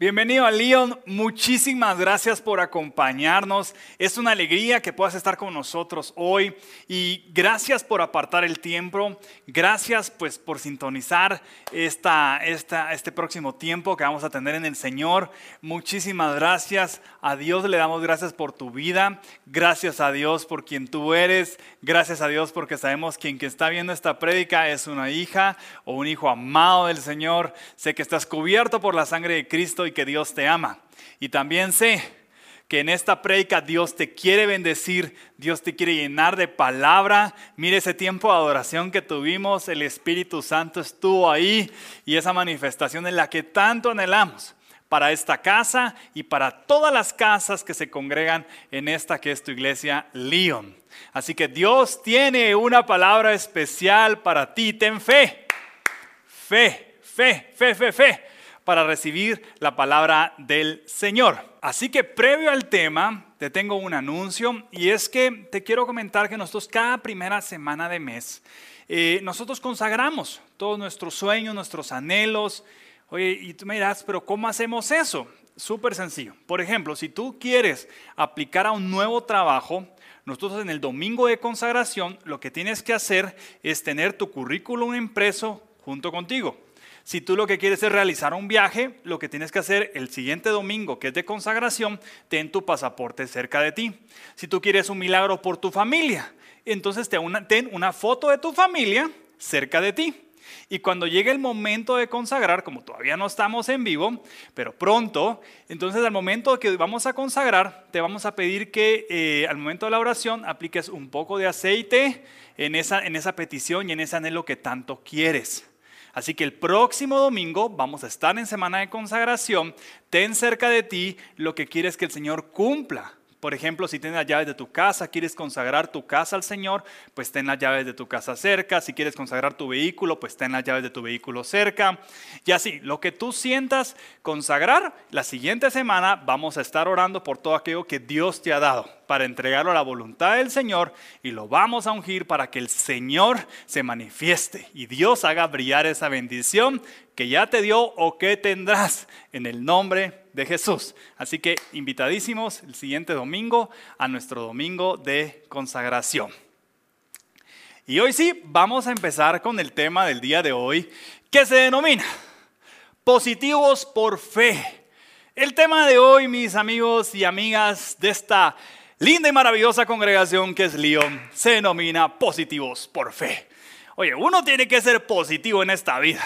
Bienvenido a Leon, muchísimas gracias por acompañarnos. Es una alegría que puedas estar con nosotros hoy y gracias por apartar el tiempo. Gracias pues por sintonizar esta, este próximo tiempo que vamos a tener en el Señor. Muchísimas gracias. A Dios le damos gracias por tu vida. Gracias a Dios por quien tú eres. Gracias a Dios porque sabemos quien que está viendo esta prédica es una hija o un hijo amado del Señor. Sé que estás cubierto por la sangre de Cristo y que Dios te ama. Y también sé que en esta prédica Dios te quiere bendecir, Dios te quiere llenar de palabra. Mire ese tiempo de adoración que tuvimos, el Espíritu Santo estuvo ahí y esa manifestación en la que tanto anhelamos para esta casa y para todas las casas que se congregan en esta que es tu iglesia, León. Así que Dios tiene una palabra especial para ti. Ten fe, fe, fe, fe, fe, fe para recibir la palabra del Señor. Así que previo al tema, te tengo un anuncio y es que te quiero comentar que nosotros cada primera semana de mes, eh, nosotros consagramos todos nuestros sueños, nuestros anhelos. Oye, y tú me dirás, pero ¿cómo hacemos eso? Súper sencillo. Por ejemplo, si tú quieres aplicar a un nuevo trabajo, nosotros en el domingo de consagración lo que tienes que hacer es tener tu currículum impreso junto contigo. Si tú lo que quieres es realizar un viaje, lo que tienes que hacer el siguiente domingo, que es de consagración, ten tu pasaporte cerca de ti. Si tú quieres un milagro por tu familia, entonces ten una foto de tu familia cerca de ti. Y cuando llegue el momento de consagrar, como todavía no estamos en vivo, pero pronto, entonces al momento que vamos a consagrar, te vamos a pedir que eh, al momento de la oración apliques un poco de aceite en esa, en esa petición y en ese anhelo que tanto quieres. Así que el próximo domingo vamos a estar en semana de consagración. Ten cerca de ti lo que quieres que el Señor cumpla. Por ejemplo, si tienes las llaves de tu casa, quieres consagrar tu casa al Señor, pues ten las llaves de tu casa cerca. Si quieres consagrar tu vehículo, pues ten las llaves de tu vehículo cerca. Y así, lo que tú sientas consagrar, la siguiente semana vamos a estar orando por todo aquello que Dios te ha dado para entregarlo a la voluntad del Señor y lo vamos a ungir para que el Señor se manifieste y Dios haga brillar esa bendición que ya te dio o que tendrás en el nombre de Jesús. Así que invitadísimos el siguiente domingo a nuestro domingo de consagración. Y hoy sí, vamos a empezar con el tema del día de hoy que se denomina positivos por fe. El tema de hoy, mis amigos y amigas de esta linda y maravillosa congregación que es León se denomina positivos por fe. Oye, uno tiene que ser positivo en esta vida.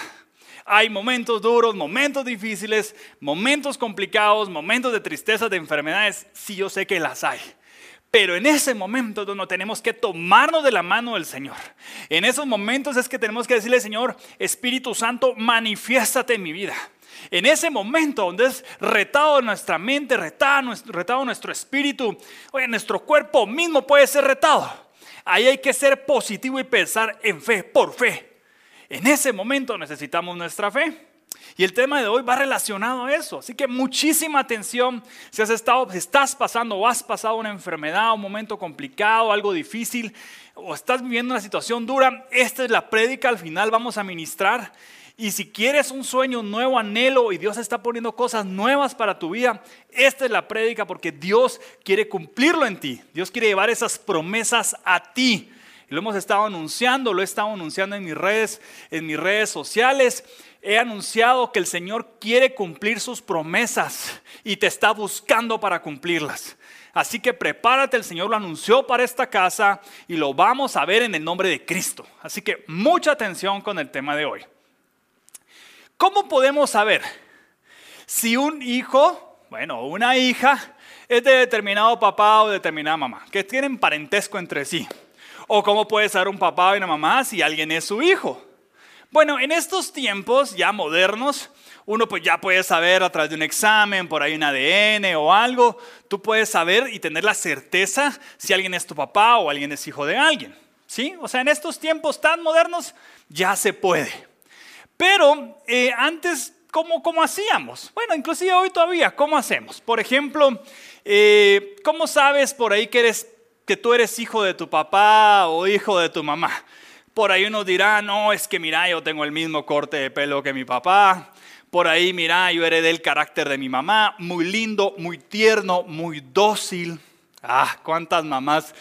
Hay momentos duros, momentos difíciles, momentos complicados, momentos de tristeza, de enfermedades. Sí, yo sé que las hay. Pero en ese momento donde tenemos que tomarnos de la mano del Señor. En esos momentos es que tenemos que decirle, Señor, Espíritu Santo, manifiéstate en mi vida. En ese momento donde es retado nuestra mente, retado retado nuestro espíritu, oye, nuestro cuerpo mismo puede ser retado. Ahí hay que ser positivo y pensar en fe, por fe. En ese momento necesitamos nuestra fe. Y el tema de hoy va relacionado a eso. Así que muchísima atención si has estado, si estás pasando o has pasado una enfermedad, un momento complicado, algo difícil, o estás viviendo una situación dura. Esta es la prédica. Al final vamos a ministrar y si quieres un sueño, un nuevo anhelo y Dios está poniendo cosas nuevas para tu vida, esta es la prédica porque Dios quiere cumplirlo en ti. Dios quiere llevar esas promesas a ti. lo hemos estado anunciando, lo he estado anunciando en mis redes, en mis redes sociales. He anunciado que el Señor quiere cumplir sus promesas y te está buscando para cumplirlas. Así que prepárate, el Señor lo anunció para esta casa y lo vamos a ver en el nombre de Cristo. Así que mucha atención con el tema de hoy. ¿Cómo podemos saber si un hijo, bueno, una hija, es de determinado papá o determinada mamá, que tienen parentesco entre sí? ¿O cómo puede ser un papá y una mamá si alguien es su hijo? Bueno, en estos tiempos ya modernos, uno pues ya puede saber a través de un examen, por ahí un ADN o algo, tú puedes saber y tener la certeza si alguien es tu papá o alguien es hijo de alguien. ¿Sí? O sea, en estos tiempos tan modernos ya se puede. Pero eh, antes, ¿cómo, ¿cómo, hacíamos? Bueno, inclusive hoy todavía, ¿cómo hacemos? Por ejemplo, eh, ¿cómo sabes por ahí que, eres, que tú eres hijo de tu papá o hijo de tu mamá? Por ahí uno dirá, no, es que mira, yo tengo el mismo corte de pelo que mi papá. por ahí, mira, yo heredé el carácter de mi mamá, muy lindo, muy tierno, muy dócil. Ah, cuántas mamás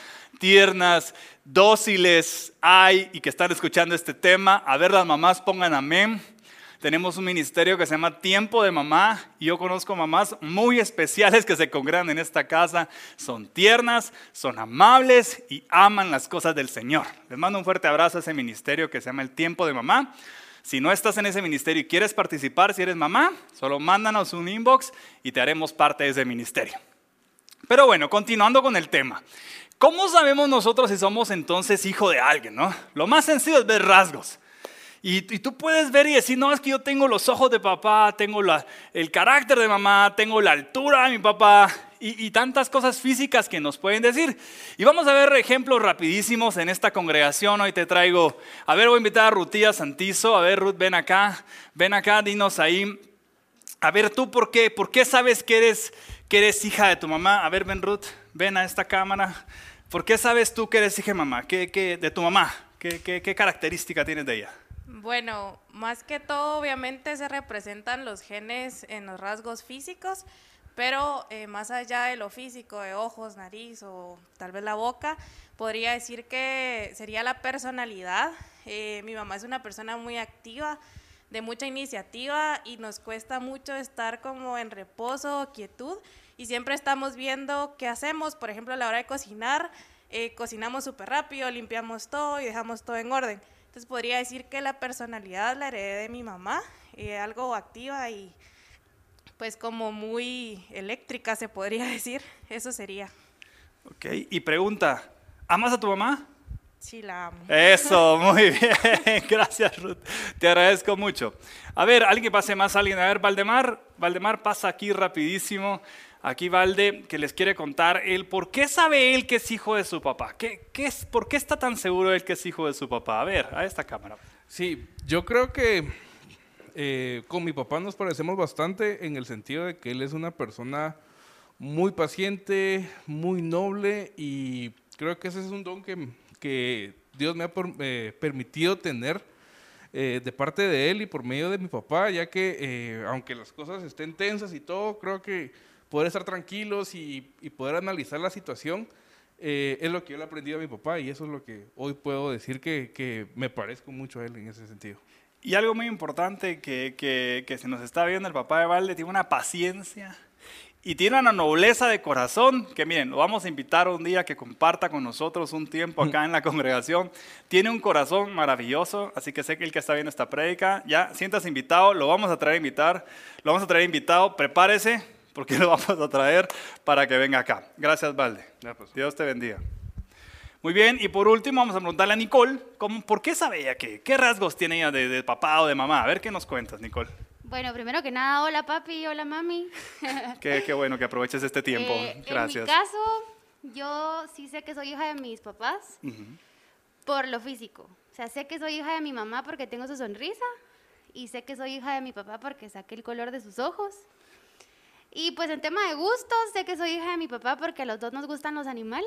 tiernas, dóciles hay y que están escuchando este tema. A ver, las mamás pongan amén. Tenemos un ministerio que se llama Tiempo de Mamá y yo conozco mamás muy especiales que se congregan en esta casa. Son tiernas, son amables y aman las cosas del Señor. Les mando un fuerte abrazo a ese ministerio que se llama el Tiempo de Mamá. Si no estás en ese ministerio y quieres participar, si eres mamá, solo mándanos un inbox y te haremos parte de ese ministerio. Pero bueno, continuando con el tema. ¿Cómo sabemos nosotros si somos entonces hijo de alguien? ¿no? Lo más sencillo es ver rasgos. Y, tú puedes ver y decir, no, es que yo tengo los ojos de papá, tengo el carácter de mamá, tengo la altura de mi papá y, y, tantas cosas físicas que nos pueden decir. Y vamos a ver ejemplos rapidísimos en esta congregación. Hoy te traigo, a ver, voy a invitar a Rutía Santizo. A ver, Ruth, ven acá, ven acá, dinos ahí. A ver, tú, ¿por qué? ¿Por qué sabes que eres, que eres hija de tu mamá? A ver, ven, Ruth, ven a esta cámara. ¿Por qué sabes tú que eres hija de mamá? ¿Qué, qué, de tu mamá? ¿Qué, qué, qué característica tienes de ella? Bueno, más que todo, obviamente se representan los genes en los rasgos físicos, pero eh, más allá de lo físico, de ojos, nariz o tal vez la boca, podría decir que sería la personalidad. Eh, mi mamá es una persona muy activa, de mucha iniciativa y nos cuesta mucho estar como en reposo, quietud y siempre estamos viendo qué hacemos, por ejemplo, a la hora de cocinar, eh, cocinamos súper rápido, limpiamos todo y dejamos todo en orden. Entonces podría decir que la personalidad la heredé de mi mamá, eh, algo activa y pues como muy eléctrica se podría decir, eso sería. Ok, y pregunta, ¿amas a tu mamá? Sí, la amo. Eso, muy bien, gracias Ruth, te agradezco mucho. A ver, alguien que pase más, alguien, a ver, Valdemar, Valdemar pasa aquí rapidísimo. Aquí Valde que les quiere contar él por qué sabe él que es hijo de su papá. ¿Qué, qué es, ¿Por qué está tan seguro él que es hijo de su papá? A ver, a esta cámara. Sí, yo creo que eh, con mi papá nos parecemos bastante en el sentido de que él es una persona muy paciente, muy noble y creo que ese es un don que, que Dios me ha eh, permitido tener eh, de parte de él y por medio de mi papá, ya que aunque las cosas estén tensas y todo, creo que poder estar tranquilos y, poder analizar la situación, eh, es lo que yo le he aprendido a mi papá y eso es lo que hoy puedo decir que, me parezco mucho a él en ese sentido. Y algo muy importante que, que, se nos está viendo, el papá de Valde tiene una paciencia y tiene una nobleza de corazón, que miren, lo vamos a invitar un día que comparta con nosotros un tiempo acá en la congregación. Tiene un corazón maravilloso, así que sé que el que está viendo esta prédica, ya sientas invitado, lo vamos a traer a invitar, lo vamos a traer invitado, prepárese, porque lo vamos a traer para que venga acá. Gracias, Valde. Pues. Dios te bendiga. Muy bien, y por último vamos a preguntarle a Nicole, ¿cómo, ¿por qué sabe ella qué? ¿Qué rasgos tiene ella de, papá o de mamá? A ver qué nos cuentas, Nicole. Bueno, primero que nada, hola papi, hola mami. qué, qué, bueno que aproveches este tiempo. Gracias. En mi caso, yo sí sé que soy hija de mis papás por lo físico. O sea, sé que soy hija de mi mamá porque tengo su sonrisa y sé que soy hija de mi papá porque saqué el color de sus ojos y pues en tema de gustos, sé que soy hija de mi papá porque a los dos nos gustan los animales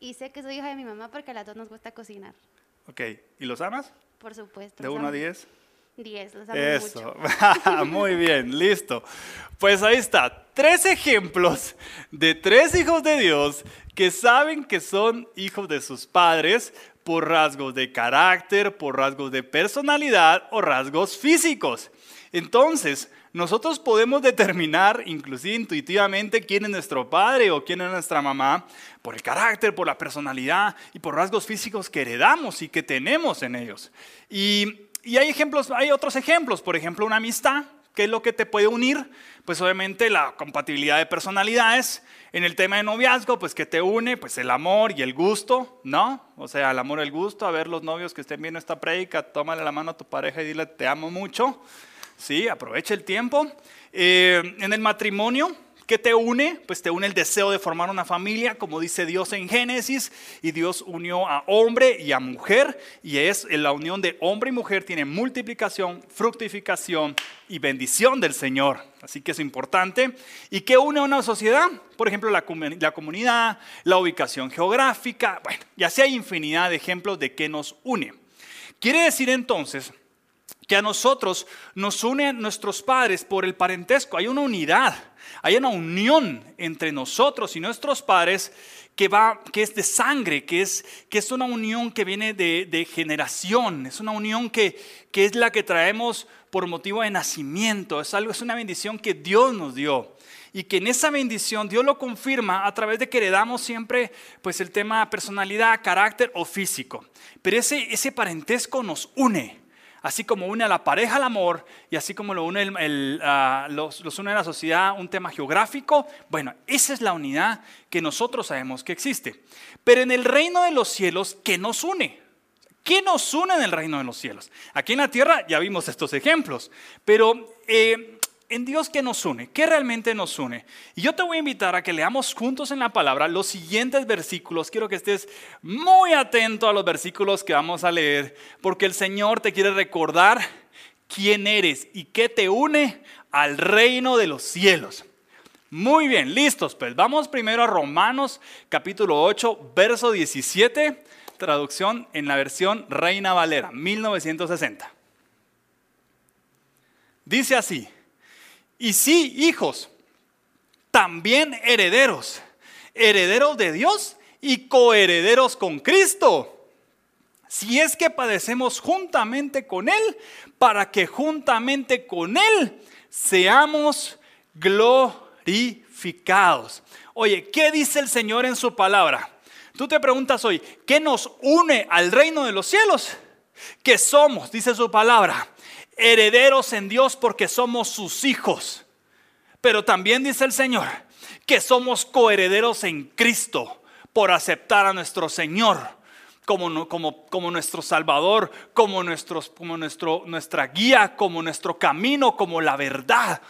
y sé que soy hija de mi mamá porque a las dos nos gusta cocinar. Ok, ¿y los amas? Por supuesto. ¿De 1 a 10? 10, los amo Eso, muy bien, listo. Pues ahí está, tres ejemplos de tres hijos de Dios que saben que son hijos de sus padres por rasgos de carácter, por rasgos de personalidad o rasgos físicos. Entonces, nosotros podemos determinar, inclusive intuitivamente, quién es nuestro padre o quién es nuestra mamá por el carácter, por la personalidad y por rasgos físicos que heredamos y que tenemos en ellos. Y, hay ejemplos, hay otros ejemplos, por ejemplo, una amistad. ¿Qué es lo que te puede unir? Pues obviamente la compatibilidad de personalidades. En el tema de noviazgo, pues que te une, pues el amor y el gusto, ¿no? O sea, el amor y el gusto. A ver, los novios que estén viendo esta prédica, tómale la mano a tu pareja y dile, te amo mucho. ¿Sí? Aprovecha el tiempo. Eh, en el matrimonio, ¿qué te une? Pues te une el deseo de formar una familia, como dice Dios en Génesis, y Dios unió a hombre y a mujer, y es la unión de hombre y mujer tiene multiplicación, fructificación y bendición del Señor. Así que es importante. ¿Y qué une a una sociedad? Por ejemplo, la, la comunidad, la ubicación geográfica, bueno, y así hay infinidad de ejemplos de qué nos une. Quiere decir entonces que a nosotros nos une a nuestros padres por el parentesco. Hay una unidad, hay una unión entre nosotros y nuestros padres que, va, que es de sangre, que es, que es una unión que viene de, de generación, es una unión que, que, es la que traemos por motivo de nacimiento, es, algo, es una bendición que Dios nos dio. Y que en esa bendición Dios lo confirma a través de que heredamos siempre pues el tema personalidad, carácter o físico. Pero ese, ese parentesco nos une así como une a la pareja al amor y así como lo une ah, los, los, une a la sociedad un tema geográfico, bueno, esa es la unidad que nosotros sabemos que existe. Pero en el reino de los cielos, ¿qué nos une? ¿Qué nos une en el reino de los cielos? Aquí en la tierra ya vimos estos ejemplos, pero eh, en Dios que nos une, qué realmente nos une. Y yo te voy a invitar a que leamos juntos en la palabra los siguientes versículos. Quiero que estés muy atento a los versículos que vamos a leer, porque el Señor te quiere recordar quién eres y qué te une al reino de los cielos. Muy bien, listos, pues vamos primero a Romanos capítulo 8, verso 17, traducción en la versión Reina Valera, 1960. Dice así. Y sí, hijos, también herederos, herederos de Dios y coherederos con Cristo. Si es que padecemos juntamente con Él, para que juntamente con Él seamos glorificados. Oye, ¿qué dice el Señor en su palabra? Tú te preguntas hoy, ¿qué nos une al reino de los cielos? Que somos, dice su palabra, herederos en Dios porque somos sus hijos. Pero también dice el Señor que somos coherederos en Cristo por aceptar a nuestro Señor como, nuestro Salvador, como, nuestros, como nuestro, nuestra guía, como nuestro camino, como la verdad.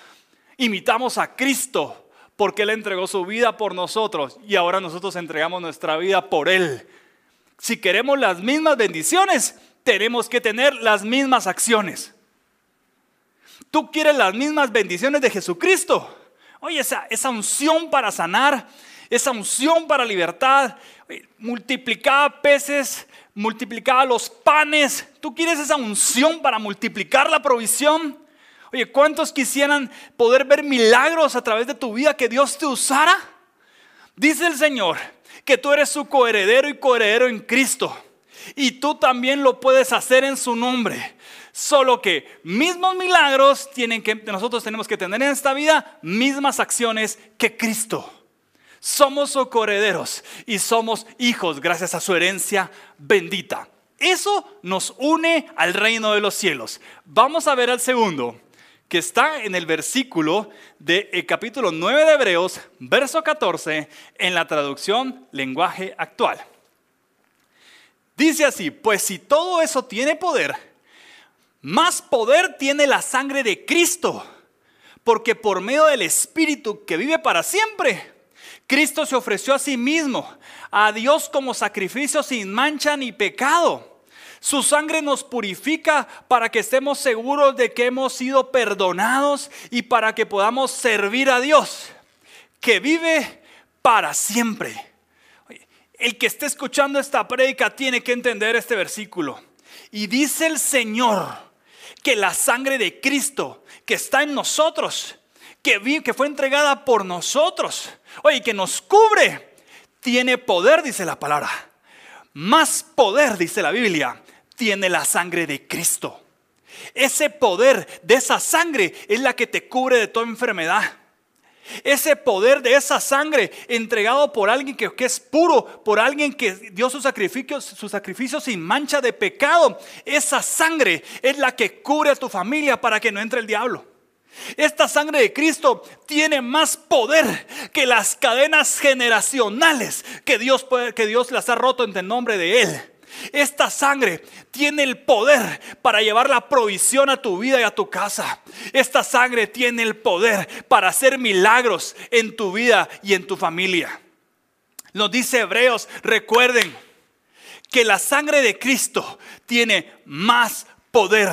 Imitamos a Cristo porque Él entregó su vida por nosotros y ahora nosotros entregamos nuestra vida por Él. Si queremos las mismas bendiciones, tenemos que tener las mismas acciones. Tú quieres las mismas bendiciones de Jesucristo. Oye, esa, esa unción para sanar, esa unción para libertad, multiplicaba peces, multiplicaba los panes. ¿Tú quieres esa unción para multiplicar la provisión? Oye, ¿cuántos quisieran poder ver milagros a través de tu vida que Dios te usara? Dice el Señor que tú eres su coheredero y coheredero en Cristo. Y tú también lo puedes hacer en su nombre. Solo que mismos milagros tienen que nosotros tenemos que tener en esta vida, mismas acciones que Cristo. Somos socorrederos y somos hijos gracias a su herencia bendita. Eso nos une al reino de los cielos. Vamos a ver al segundo, que está en el versículo del de capítulo 9 de Hebreos, verso 14, en la traducción lenguaje actual. Dice así, pues si todo eso tiene poder, más poder tiene la sangre de Cristo, porque por medio del Espíritu que vive para siempre, Cristo se ofreció a sí mismo, a Dios como sacrificio sin mancha ni pecado. Su sangre nos purifica para que estemos seguros de que hemos sido perdonados y para que podamos servir a Dios, que vive para siempre. El que esté escuchando esta prédica tiene que entender este versículo. Y dice el Señor, que la sangre de Cristo que está en nosotros, que, que fue entregada por nosotros, oye, que nos cubre, tiene poder, dice la palabra. Más poder, dice la Biblia, tiene la sangre de Cristo. Ese poder de esa sangre es la que te cubre de toda enfermedad. Ese poder de esa sangre entregado por alguien que, es puro, por alguien que dio su sacrificio, su sacrificio sin mancha de pecado. Esa sangre es la que cubre a tu familia para que no entre el diablo. Esta sangre de Cristo tiene más poder que las cadenas generacionales que Dios, que Dios las ha roto en el nombre de Él. Esta sangre tiene el poder para llevar la provisión a tu vida y a tu casa. Esta sangre tiene el poder para hacer milagros en tu vida y en tu familia. Nos dice Hebreos, recuerden que la sangre de Cristo tiene más poder.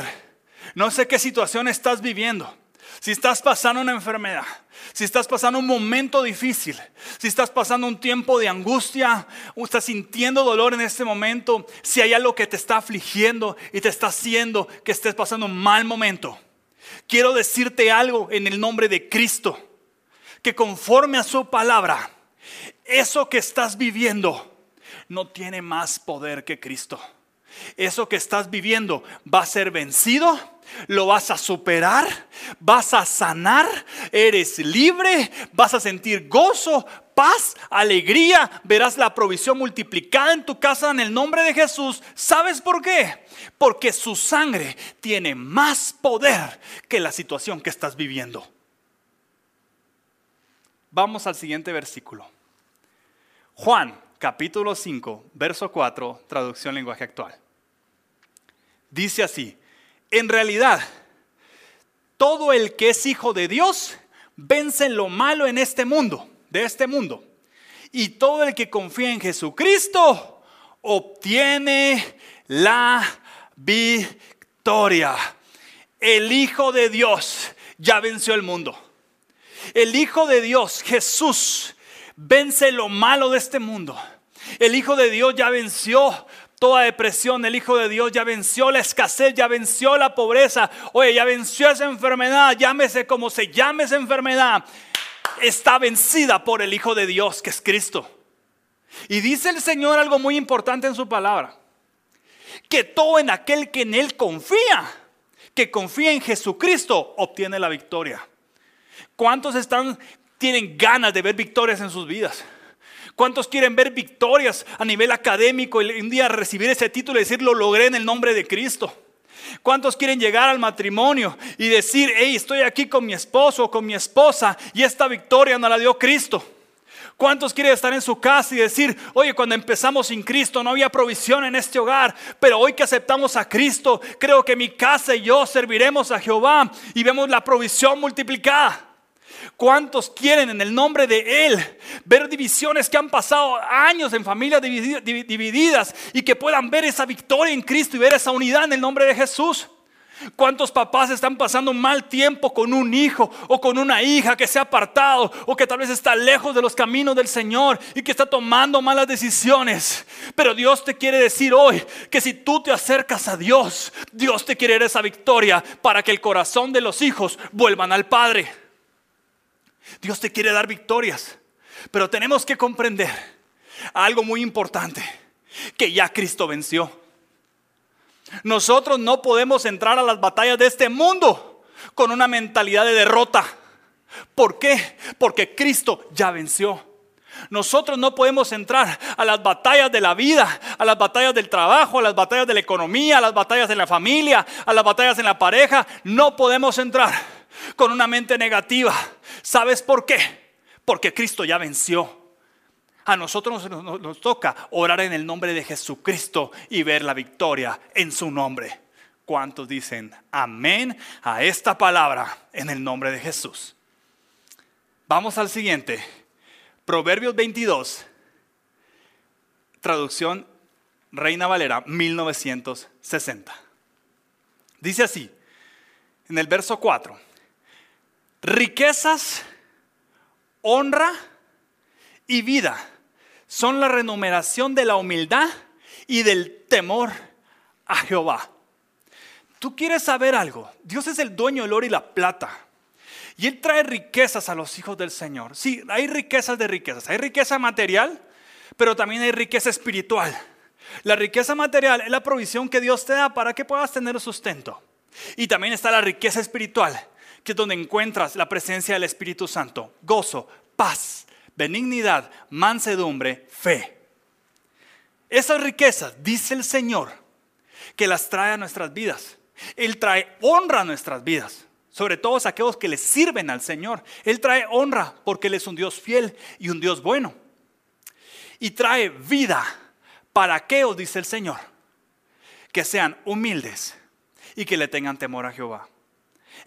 No sé qué situación estás viviendo. Si estás pasando una enfermedad, si estás pasando un momento difícil, si estás pasando un tiempo de angustia, o estás sintiendo dolor en este momento, si hay algo que te está afligiendo y te está haciendo que estés pasando un mal momento, quiero decirte algo en el nombre de Cristo, que conforme a su palabra, eso que estás viviendo no tiene más poder que Cristo. Eso que estás viviendo va a ser vencido, lo vas a superar, vas a sanar, eres libre, vas a sentir gozo, paz, alegría, verás la provisión multiplicada en tu casa en el nombre de Jesús. ¿Sabes por qué? Porque su sangre tiene más poder que la situación que estás viviendo. Vamos al siguiente versículo. Juan capítulo 5, verso 4, traducción lenguaje actual. Dice así, en realidad, todo el que es hijo de Dios vence lo malo en este mundo, de este mundo. Y todo el que confía en Jesucristo obtiene la victoria. El Hijo de Dios ya venció el mundo. El Hijo de Dios, Jesús, vence lo malo de este mundo. El Hijo de Dios ya venció toda depresión. El Hijo de Dios ya venció la escasez, ya venció la pobreza. Oye, ya venció esa enfermedad. Llámese como se llame esa enfermedad. Está vencida por el Hijo de Dios, que es Cristo. Y dice el Señor algo muy importante en su palabra. Que todo en aquel que en Él confía, que confía en Jesucristo, obtiene la victoria. ¿Cuántos están, tienen ganas de ver victorias en sus vidas? ¿Cuántos quieren ver victorias a nivel académico y un día recibir ese título y decir lo logré en el nombre de Cristo? ¿Cuántos quieren llegar al matrimonio y decir, hey, estoy aquí con mi esposo o con mi esposa y esta victoria no la dio Cristo? ¿Cuántos quieren estar en su casa y decir, oye, cuando empezamos sin Cristo no había provisión en este hogar, pero hoy que aceptamos a Cristo, creo que mi casa y yo serviremos a Jehová y vemos la provisión multiplicada? ¿Cuántos quieren en el nombre de Él ver divisiones que han pasado años en familias divididas y que puedan ver esa victoria en Cristo y ver esa unidad en el nombre de Jesús? ¿Cuántos papás están pasando mal tiempo con un hijo o con una hija que se ha apartado o que tal vez está lejos de los caminos del Señor y que está tomando malas decisiones? Pero Dios te quiere decir hoy que si tú te acercas a Dios, Dios te quiere dar esa victoria para que el corazón de los hijos vuelvan al Padre. Dios te quiere dar victorias, pero tenemos que comprender algo muy importante, que ya Cristo venció. Nosotros no podemos entrar a las batallas de este mundo con una mentalidad de derrota. ¿Por qué? Porque Cristo ya venció. Nosotros no podemos entrar a las batallas de la vida, a las batallas del trabajo, a las batallas de la economía, a las batallas de la familia, a las batallas en la pareja. No podemos entrar con una mente negativa. ¿Sabes por qué? Porque Cristo ya venció. A nosotros nos, toca orar en el nombre de Jesucristo y ver la victoria en su nombre. ¿Cuántos dicen amén a esta palabra en el nombre de Jesús? Vamos al siguiente. Proverbios 22, traducción Reina Valera 1960. Dice así, en el verso 4 riquezas, honra y vida son la renumeración de la humildad y del temor a Jehová. Tú quieres saber algo. Dios es el dueño del oro y la plata. Y Él trae riquezas a los hijos del Señor. Sí, hay riquezas de riquezas. Hay riqueza material, pero también hay riqueza espiritual. La riqueza material es la provisión que Dios te da para que puedas tener sustento. Y también está la riqueza espiritual, que es donde encuentras la presencia del Espíritu Santo, gozo, paz, benignidad, mansedumbre, fe. Esas riquezas, dice el Señor, que las trae a nuestras vidas. Él trae honra a nuestras vidas, sobre todo a aquellos que le sirven al Señor. Él trae honra porque Él es un Dios fiel y un Dios bueno. Y trae vida para aquellos, dice el Señor, que sean humildes y que le tengan temor a Jehová.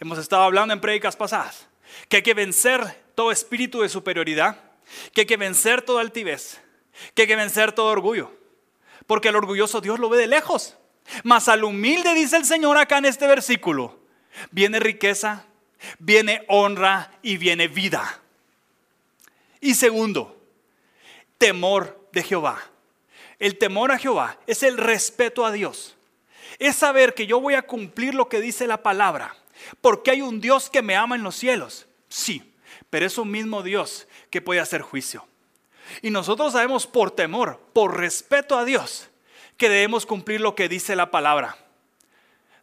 Hemos estado hablando en prédicas pasadas que hay que vencer todo espíritu de superioridad, que hay que vencer toda altivez, que hay que vencer todo orgullo, porque el orgulloso Dios lo ve de lejos. Mas al humilde dice el Señor acá en este versículo, viene riqueza, viene honra y viene vida. Y segundo, temor de Jehová. El temor a Jehová es el respeto a Dios. Es saber que yo voy a cumplir lo que dice la palabra. Porque hay un Dios que me ama en los cielos. Sí, pero es un mismo Dios que puede hacer juicio. Y nosotros sabemos por temor, por respeto a Dios, que debemos cumplir lo que dice la palabra.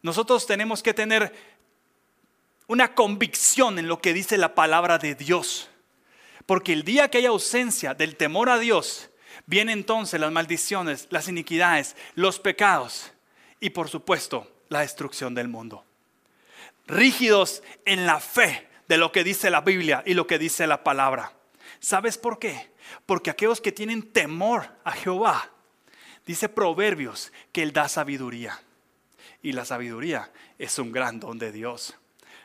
Nosotros tenemos que tener una convicción en lo que dice la palabra de Dios. Porque el día que hay ausencia del temor a Dios, vienen entonces las maldiciones, las iniquidades, los pecados y por supuesto la destrucción del mundo. Rígidos en la fe de lo que dice la Biblia y lo que dice la palabra. ¿Sabes por qué? Porque aquellos que tienen temor a Jehová, dice Proverbios que Él da sabiduría. Y la sabiduría es un gran don de Dios.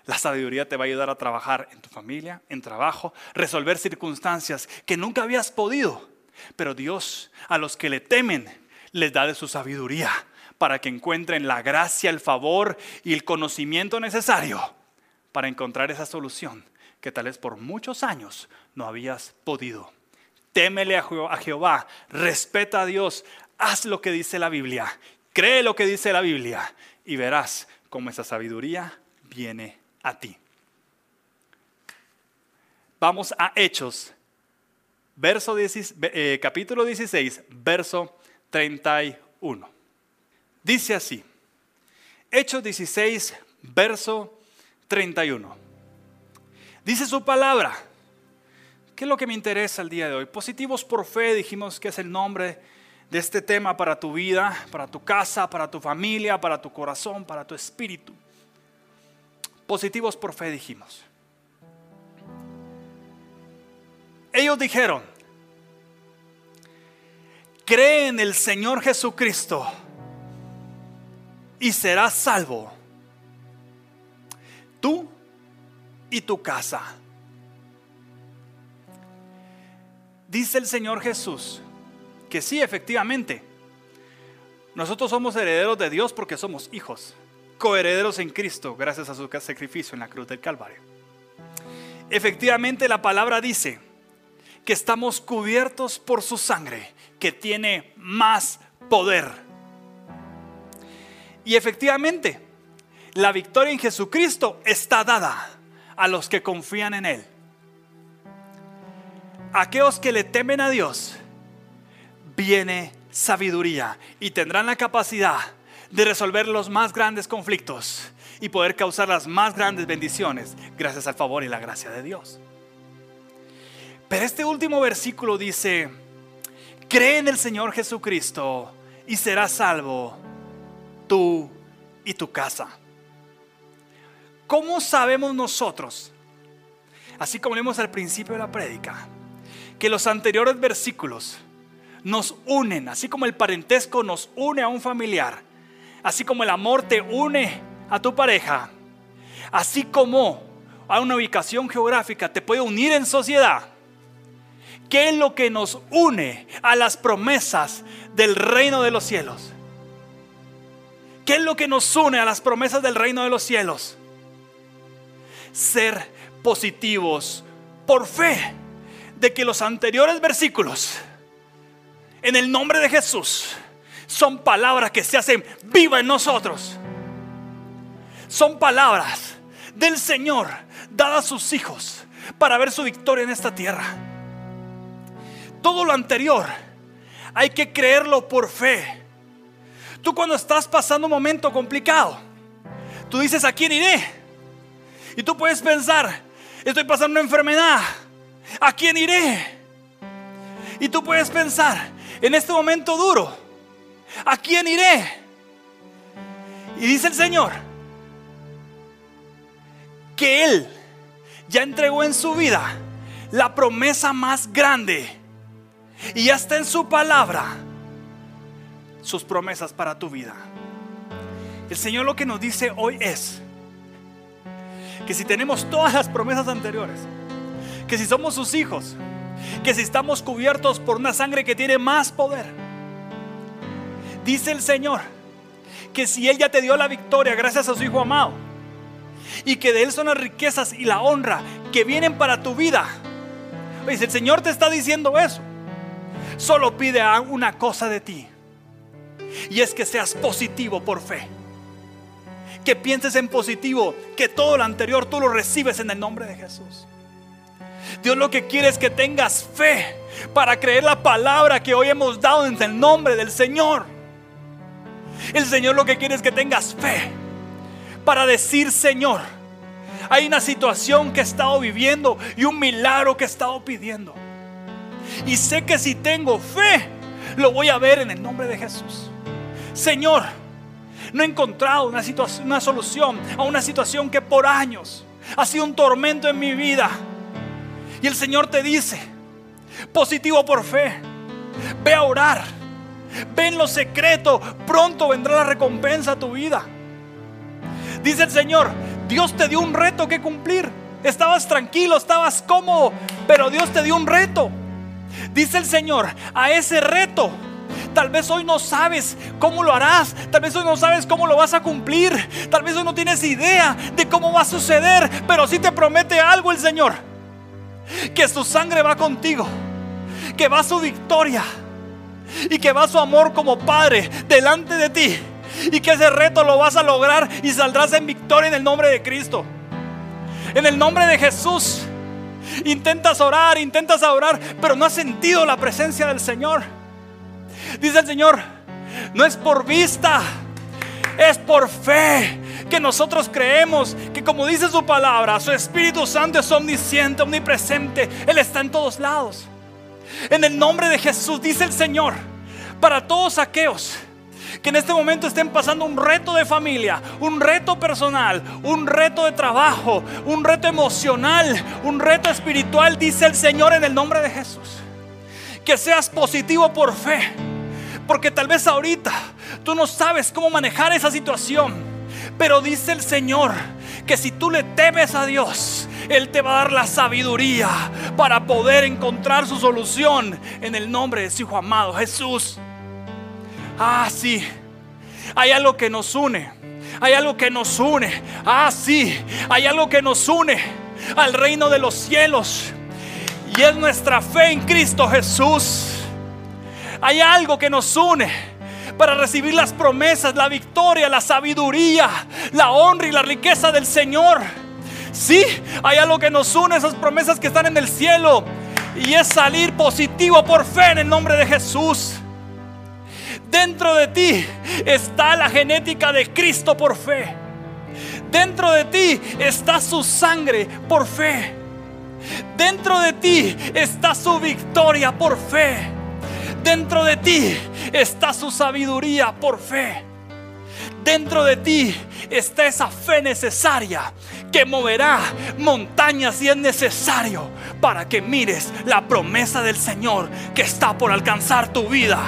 La sabiduría te va a ayudar a trabajar en tu familia, en trabajo, resolver circunstancias que nunca habías podido. Pero Dios a los que le temen les da de su sabiduría para que encuentren la gracia, el favor y el conocimiento necesario para encontrar esa solución que tal vez por muchos años no habías podido. Témele a Jehová, respeta a Dios, haz lo que dice la Biblia, cree lo que dice la Biblia y verás cómo esa sabiduría viene a ti. Vamos a Hechos, eh, capítulo 16, verso 31. Dice así, Hechos 16, verso 31. Dice su palabra. ¿Qué es lo que me interesa el día de hoy? Positivos por fe, dijimos que es el nombre de este tema para tu vida, para tu casa, para tu familia, para tu corazón, para tu espíritu. Positivos por fe dijimos. Ellos dijeron, cree en el Señor Jesucristo y serás salvo. Tú y tu casa. Dice el Señor Jesús que sí, efectivamente, nosotros somos herederos de Dios porque somos hijos coherederos en Cristo gracias a su sacrificio en la cruz del Calvario. Efectivamente la palabra dice que estamos cubiertos por su sangre, que tiene más poder. Y efectivamente, la victoria en Jesucristo está dada a los que confían en Él. Aquellos que le temen a Dios, viene sabiduría y tendrán la capacidad de resolver los más grandes conflictos y poder causar las más grandes bendiciones gracias al favor y la gracia de Dios. Pero este último versículo dice, cree en el Señor Jesucristo y serás salvo tú y tu casa. ¿Cómo sabemos nosotros, así como vimos al principio de la prédica, que los anteriores versículos nos unen, así como el parentesco nos une a un familiar, así como el amor te une a tu pareja, así como a una ubicación geográfica te puede unir en sociedad. ¿Qué es lo que nos une a las promesas del reino de los cielos? ¿Qué es lo que nos une a las promesas del reino de los cielos? Ser positivos por fe de que los anteriores versículos, en el nombre de Jesús, son palabras que se hacen viva en nosotros. Son palabras del Señor dadas a sus hijos para ver su victoria en esta tierra. Todo lo anterior hay que creerlo por fe. Tú cuando estás pasando un momento complicado, tú dices, ¿a quién iré? Y tú puedes pensar, estoy pasando una enfermedad, ¿a quién iré? Y tú puedes pensar, en este momento duro, ¿A quién iré? Y dice el Señor que Él ya entregó en su vida la promesa más grande y ya está en su palabra sus promesas para tu vida. El Señor lo que nos dice hoy es que si tenemos todas las promesas anteriores, que si somos sus hijos, que si estamos cubiertos por una sangre que tiene más poder, Dice el Señor que si Él ya te dio la victoria gracias a su Hijo amado, y que de Él son las riquezas y la honra que vienen para tu vida. Si el Señor te está diciendo eso, solo pide una cosa de ti. Y es que seas positivo por fe. Que pienses en positivo, que todo lo anterior tú lo recibes en el nombre de Jesús. Dios lo que quiere es que tengas fe para creer la palabra que hoy hemos dado en el nombre del Señor. El Señor lo que quiere es que tengas fe para decir, Señor, hay una situación que he estado viviendo y un milagro que he estado pidiendo. Y sé que si tengo fe, lo voy a ver en el nombre de Jesús. Señor, no he encontrado una, solución a una situación que por años ha sido un tormento en mi vida. Y el Señor te dice, positivo por fe, ve a orar, ve en lo secreto, pronto vendrá la recompensa a tu vida. Dice el Señor, Dios te dio un reto que cumplir. Estabas tranquilo, estabas cómodo, pero Dios te dio un reto. Dice el Señor, a ese reto Tal vez hoy no sabes cómo lo harás. Tal vez hoy no sabes cómo lo vas a cumplir. Tal vez hoy no tienes idea de cómo va a suceder. Pero sí te promete algo el Señor. Que su sangre va contigo. Que va su victoria. Y que va su amor como Padre delante de ti. Y que ese reto lo vas a lograr y saldrás en victoria en el nombre de Cristo. En el nombre de Jesús. Intentas orar, intentas orar, pero no has sentido la presencia del Señor. Dice el Señor, no es por vista, es por fe que nosotros creemos que como dice su palabra, su Espíritu Santo es omnisciente, omnipresente, Él está en todos lados. En el nombre de Jesús, dice el Señor, para todos aquellos que en este momento estén pasando un reto de familia, un reto personal, un reto de trabajo, un reto emocional, un reto espiritual, dice el Señor en el nombre de Jesús. Que seas positivo por fe porque tal vez ahorita tú no sabes cómo manejar esa situación. Pero dice el Señor que si tú le temes a Dios, Él te va a dar la sabiduría para poder encontrar su solución en el nombre de su Hijo amado Jesús. Ah, sí. Hay algo que nos une. Hay algo que nos une. Ah, sí. Hay algo que nos une al reino de los cielos. Y es nuestra fe en Cristo Jesús. Hay algo que nos une para recibir las promesas, la victoria, la sabiduría, la honra y la riqueza del Señor. Sí, hay algo que nos une, esas promesas que están en el cielo. Y es salir positivo por fe en el nombre de Jesús. Dentro de ti está la genética de Cristo por fe. Dentro de ti está su sangre por fe. Dentro de ti está su victoria por fe. Dentro de ti está su sabiduría por fe. Dentro de ti está esa fe necesaria que moverá montañas si es necesario para que mires la promesa del Señor que está por alcanzar tu vida.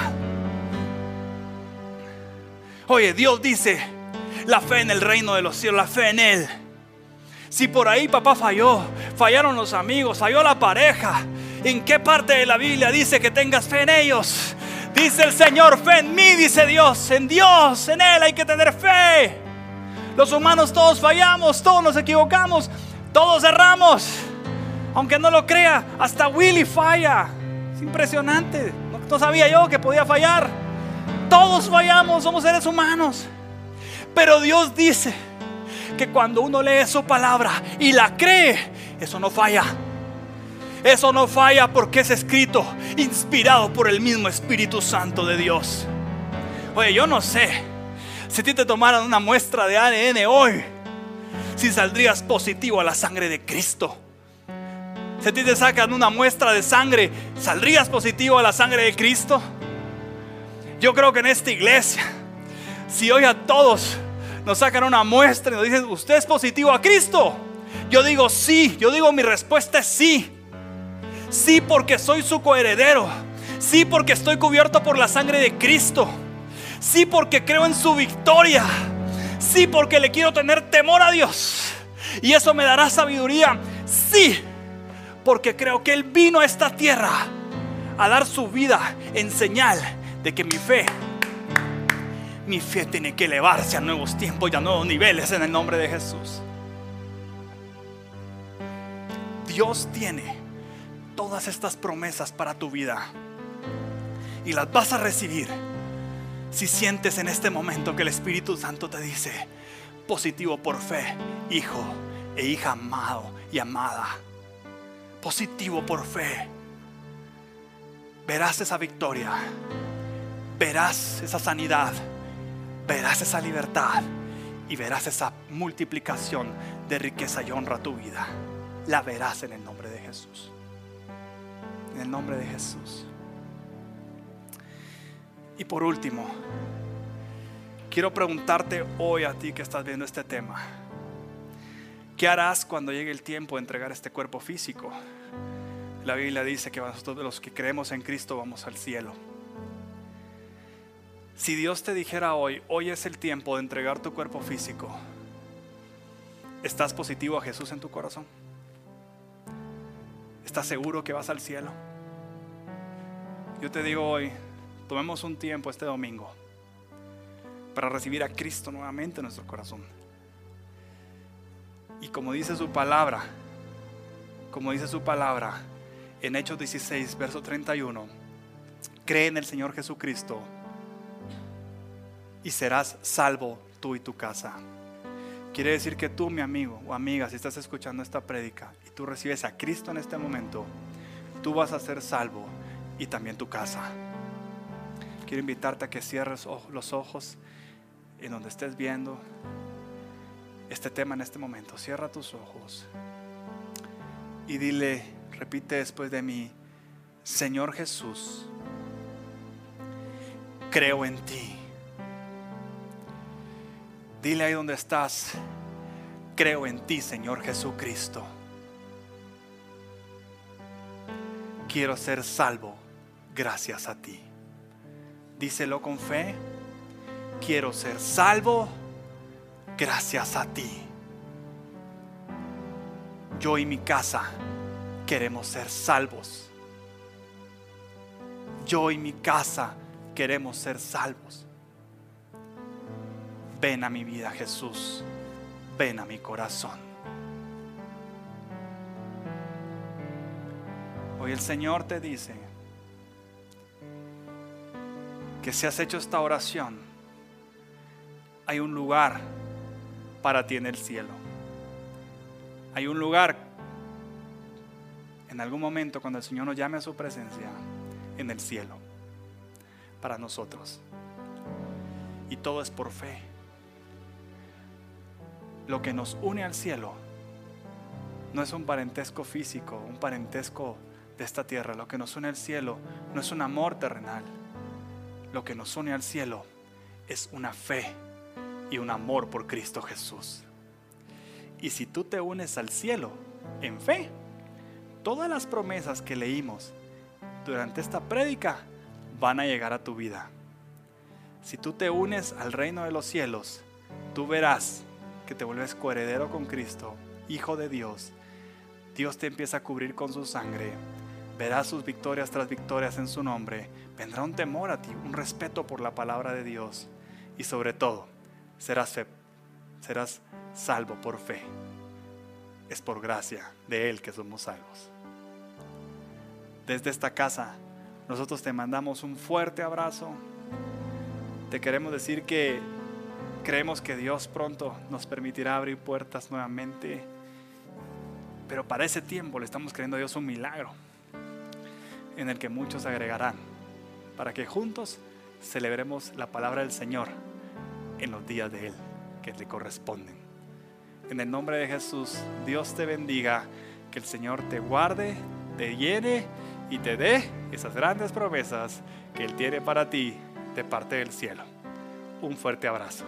Oye, Dios dice, la fe en el reino de los cielos, la fe en Él. Si por ahí papá falló, fallaron los amigos, falló la pareja, ¿En qué parte de la Biblia dice que tengas fe en ellos? Dice el Señor, fe en mí, dice Dios. En Dios, en Él hay que tener fe. Los humanos todos fallamos, todos nos equivocamos, todos erramos. Aunque no lo crea, hasta Willy falla. Es impresionante. No, sabía yo que podía fallar. Todos fallamos, somos seres humanos. Pero Dios dice que cuando uno lee su palabra y la cree, eso no falla. Eso no falla porque es escrito, inspirado por el mismo Espíritu Santo de Dios. Oye, yo no sé si a ti te tomaran una muestra de ADN hoy, si saldrías positivo a la sangre de Cristo. Si a ti te sacan una muestra de sangre, ¿saldrías positivo a la sangre de Cristo? Yo creo que en esta iglesia, si hoy a todos nos sacan una muestra y nos dicen, ¿usted es positivo a Cristo? Yo digo sí, yo digo mi respuesta es sí. Sí porque soy su coheredero. Sí porque estoy cubierto por la sangre de Cristo. Sí porque creo en su victoria. Sí porque le quiero tener temor a Dios. Y eso me dará sabiduría. Sí porque creo que Él vino a esta tierra a dar su vida en señal de que mi fe, mi fe tiene que elevarse a nuevos tiempos y a nuevos niveles en el nombre de Jesús. Dios tiene todas estas promesas para tu vida. Y las vas a recibir si sientes en este momento que el Espíritu Santo te dice, positivo por fe, hijo e hija amado y amada, positivo por fe, verás esa victoria, verás esa sanidad, verás esa libertad. Y verás esa multiplicación de riqueza y honra a tu vida. La verás en el nombre de Jesús. En el nombre de Jesús. Y por último, quiero preguntarte hoy a ti que estás viendo este tema. ¿Qué harás cuando llegue el tiempo de entregar este cuerpo físico? La Biblia dice que nosotros los que creemos en Cristo vamos al cielo. Si Dios te dijera hoy, hoy es el tiempo de entregar tu cuerpo físico, ¿estás positivo a Jesús en tu corazón? ¿Estás seguro que vas al cielo? Yo te digo hoy, tomemos un tiempo este domingo para recibir a Cristo nuevamente en nuestro corazón. Y como dice su palabra, como dice su palabra en Hechos 16, verso 31, cree en el Señor Jesucristo y serás salvo tú y tu casa. Quiere decir que tú, mi amigo o amiga, si estás escuchando esta prédica y tú recibes a Cristo en este momento, tú vas a ser salvo y también tu casa quiero invitarte a que cierres los ojos en donde estés viendo este tema en este momento. Cierra tus ojos y dile, repite después de mí, Señor Jesús, creo en ti. Dile ahí donde estás, creo en ti, Señor Jesucristo. Quiero ser salvo gracias a ti díselo con fe, quiero ser salvo gracias a ti. Yo y mi casa queremos ser salvos. Yo y mi casa queremos ser salvos. Ven a mi vida Jesús, ven a mi corazón. Hoy el Señor te dice, que si has hecho esta oración, hay un lugar para ti en el cielo. Hay un lugar en algún momento cuando el Señor nos llame a su presencia en el cielo para nosotros. Y todo es por fe. Lo que nos une al cielo no es un parentesco físico, un parentesco de esta tierra. Lo que nos une al cielo no es un amor terrenal lo que nos une al cielo es una fe y un amor por Cristo Jesús. Y si tú te unes al cielo en fe, todas las promesas que leímos durante esta prédica van a llegar a tu vida. Si tú te unes al reino de los cielos, tú verás que te vuelves coheredero con Cristo, hijo de Dios. Dios te empieza a cubrir con su sangre verás sus victorias tras victorias en su nombre, vendrá un temor a ti, un respeto por la palabra de Dios y sobre todo serás, serás salvo por fe. Es por gracia de Él que somos salvos. Desde esta casa nosotros te mandamos un fuerte abrazo. Te queremos decir que creemos que Dios pronto nos permitirá abrir puertas nuevamente. Pero para ese tiempo le estamos creyendo a Dios un milagro en el que muchos agregarán, para que juntos celebremos la palabra del Señor en los días de Él que le corresponden. En el nombre de Jesús, Dios te bendiga, que el Señor te guarde, te llene y te dé esas grandes promesas que Él tiene para ti de parte del cielo. Un fuerte abrazo.